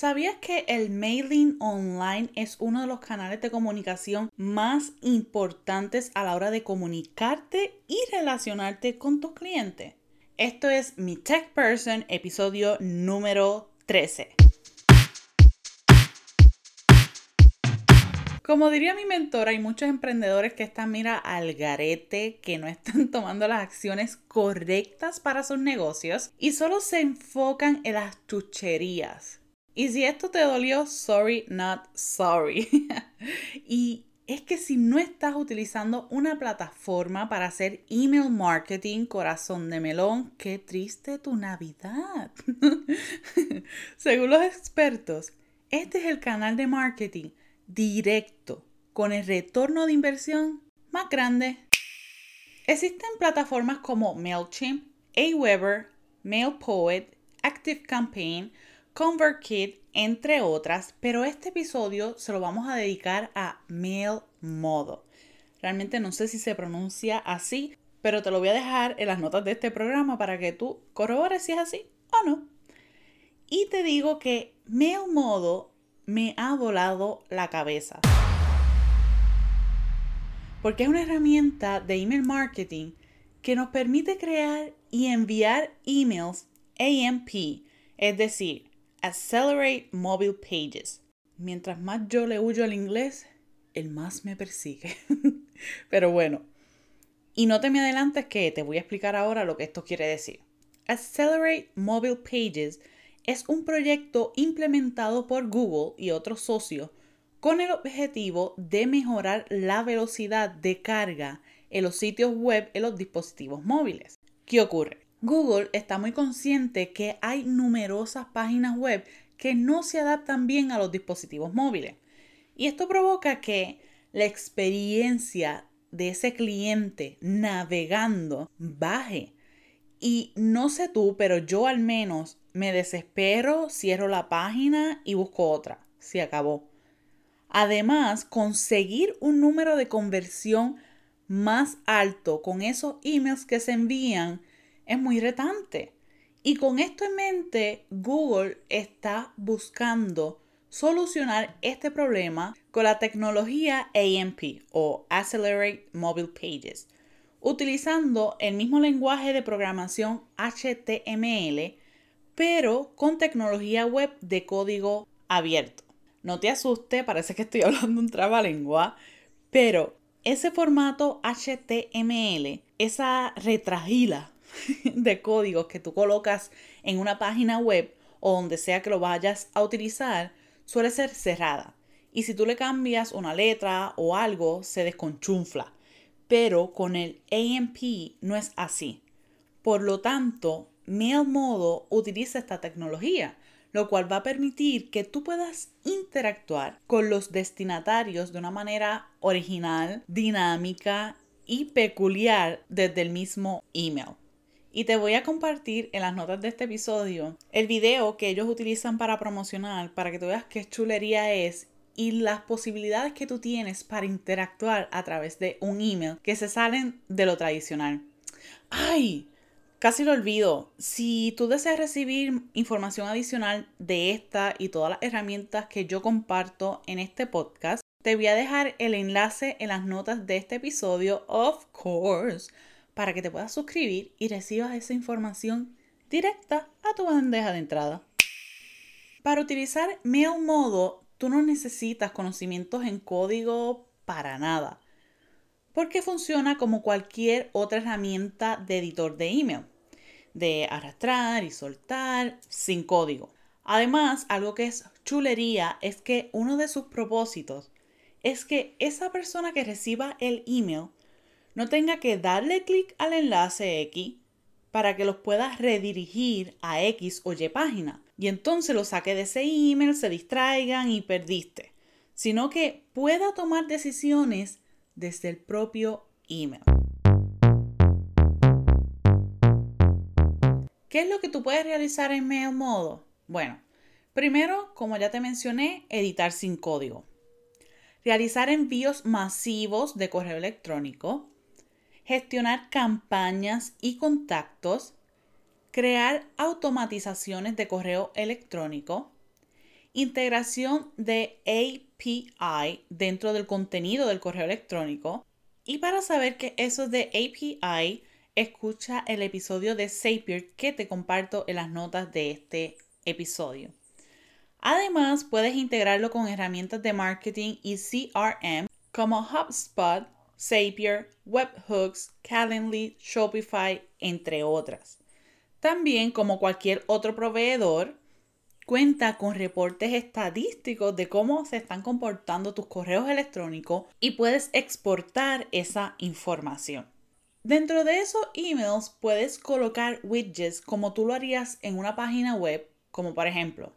¿Sabías que el mailing online es uno de los canales de comunicación más importantes a la hora de comunicarte y relacionarte con tus clientes? Esto es mi Tech Person, episodio número 13. Como diría mi mentor, hay muchos emprendedores que están, mira, al garete, que no están tomando las acciones correctas para sus negocios y solo se enfocan en las chucherías. Y si esto te dolió, sorry, not sorry. y es que si no estás utilizando una plataforma para hacer email marketing, corazón de melón, qué triste tu Navidad. Según los expertos, este es el canal de marketing directo con el retorno de inversión más grande. Existen plataformas como MailChimp, Aweber, MailPoet, ActiveCampaign, ConvertKit, entre otras, pero este episodio se lo vamos a dedicar a MailModo. Realmente no sé si se pronuncia así, pero te lo voy a dejar en las notas de este programa para que tú corrobores si es así o no. Y te digo que MailModo me ha volado la cabeza. Porque es una herramienta de email marketing que nos permite crear y enviar emails AMP, es decir, Accelerate Mobile Pages. Mientras más yo le huyo al inglés, el más me persigue. Pero bueno, y no te me adelantes que te voy a explicar ahora lo que esto quiere decir. Accelerate Mobile Pages es un proyecto implementado por Google y otros socios con el objetivo de mejorar la velocidad de carga en los sitios web en los dispositivos móviles. ¿Qué ocurre? Google está muy consciente que hay numerosas páginas web que no se adaptan bien a los dispositivos móviles. Y esto provoca que la experiencia de ese cliente navegando baje. Y no sé tú, pero yo al menos me desespero, cierro la página y busco otra. Se acabó. Además, conseguir un número de conversión más alto con esos emails que se envían es muy retante. Y con esto en mente, Google está buscando solucionar este problema con la tecnología AMP o Accelerate Mobile Pages, utilizando el mismo lenguaje de programación HTML pero con tecnología web de código abierto. No te asuste, parece que estoy hablando un trabalengua, pero ese formato HTML, esa retragila de códigos que tú colocas en una página web o donde sea que lo vayas a utilizar, suele ser cerrada. Y si tú le cambias una letra o algo, se desconchunfla. Pero con el AMP no es así. Por lo tanto, MailModo utiliza esta tecnología, lo cual va a permitir que tú puedas interactuar con los destinatarios de una manera original, dinámica y peculiar desde el mismo email. Y te voy a compartir en las notas de este episodio el video que ellos utilizan para promocionar, para que tú veas qué chulería es y las posibilidades que tú tienes para interactuar a través de un email que se salen de lo tradicional. ¡Ay! Casi lo olvido. Si tú deseas recibir información adicional de esta y todas las herramientas que yo comparto en este podcast, te voy a dejar el enlace en las notas de este episodio, of course, para que te puedas suscribir y recibas esa información directa a tu bandeja de entrada. Para utilizar MailModo, tú no necesitas conocimientos en código para nada porque funciona como cualquier otra herramienta de editor de email, de arrastrar y soltar sin código. Además, algo que es chulería es que uno de sus propósitos es que esa persona que reciba el email no tenga que darle clic al enlace X para que los pueda redirigir a X o Y página y entonces lo saque de ese email, se distraigan y perdiste, sino que pueda tomar decisiones desde el propio email. ¿Qué es lo que tú puedes realizar en Mail Modo? Bueno, primero, como ya te mencioné, editar sin código. Realizar envíos masivos de correo electrónico. Gestionar campañas y contactos. Crear automatizaciones de correo electrónico integración de API dentro del contenido del correo electrónico. Y para saber qué eso es de API, escucha el episodio de Zapier que te comparto en las notas de este episodio. Además, puedes integrarlo con herramientas de marketing y CRM como HubSpot, Zapier, Webhooks, Calendly, Shopify, entre otras. También, como cualquier otro proveedor, cuenta con reportes estadísticos de cómo se están comportando tus correos electrónicos y puedes exportar esa información. Dentro de esos emails puedes colocar widgets como tú lo harías en una página web, como por ejemplo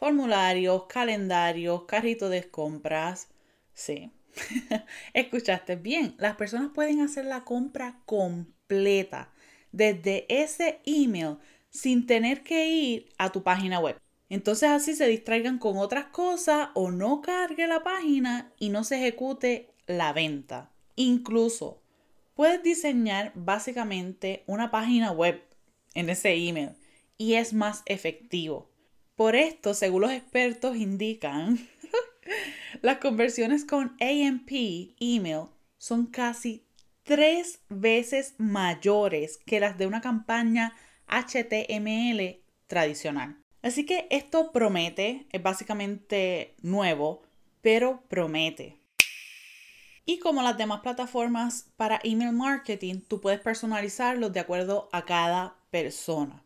formularios, calendarios, carrito de compras. Sí, escuchaste bien, las personas pueden hacer la compra completa desde ese email sin tener que ir a tu página web. Entonces así se distraigan con otras cosas o no cargue la página y no se ejecute la venta. Incluso puedes diseñar básicamente una página web en ese email y es más efectivo. Por esto, según los expertos indican, las conversiones con AMP email son casi tres veces mayores que las de una campaña HTML tradicional. Así que esto promete, es básicamente nuevo, pero promete. Y como las demás plataformas para email marketing, tú puedes personalizarlos de acuerdo a cada persona.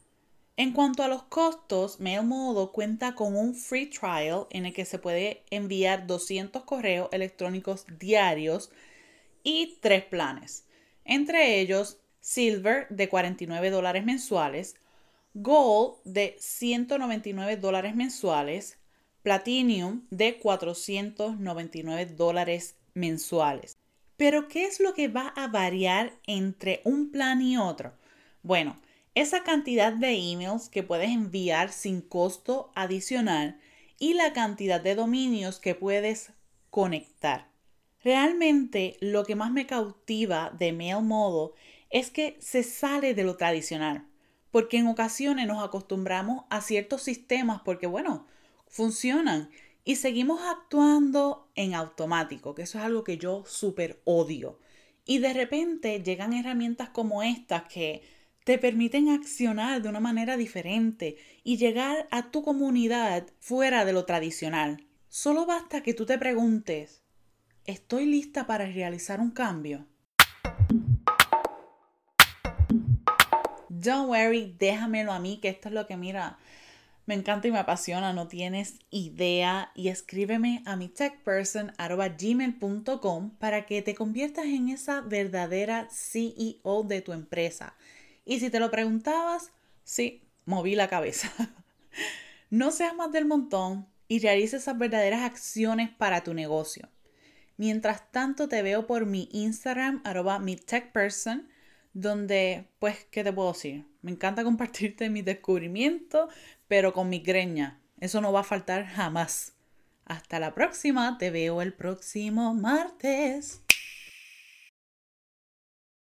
En cuanto a los costos, MailModo cuenta con un free trial en el que se puede enviar 200 correos electrónicos diarios y tres planes. Entre ellos, Silver de 49 dólares mensuales, Gold de 199 dólares mensuales, Platinum de 499 dólares mensuales. Pero, ¿qué es lo que va a variar entre un plan y otro? Bueno, esa cantidad de emails que puedes enviar sin costo adicional y la cantidad de dominios que puedes conectar. Realmente lo que más me cautiva de Mail Modo es que se sale de lo tradicional, porque en ocasiones nos acostumbramos a ciertos sistemas porque, bueno, funcionan y seguimos actuando en automático, que eso es algo que yo súper odio. Y de repente llegan herramientas como estas que te permiten accionar de una manera diferente y llegar a tu comunidad fuera de lo tradicional. Solo basta que tú te preguntes, ¿Estoy lista para realizar un cambio? Don't worry, déjamelo a mí, que esto es lo que mira, me encanta y me apasiona, no tienes idea. Y escríbeme a mi techperson.gmail.com para que te conviertas en esa verdadera CEO de tu empresa. Y si te lo preguntabas, sí, moví la cabeza. no seas más del montón y realice esas verdaderas acciones para tu negocio. Mientras tanto, te veo por mi Instagram, arroba mi techperson, donde, pues, ¿qué te puedo decir? Me encanta compartirte mis descubrimientos, pero con mi greña. Eso no va a faltar jamás. Hasta la próxima, te veo el próximo martes.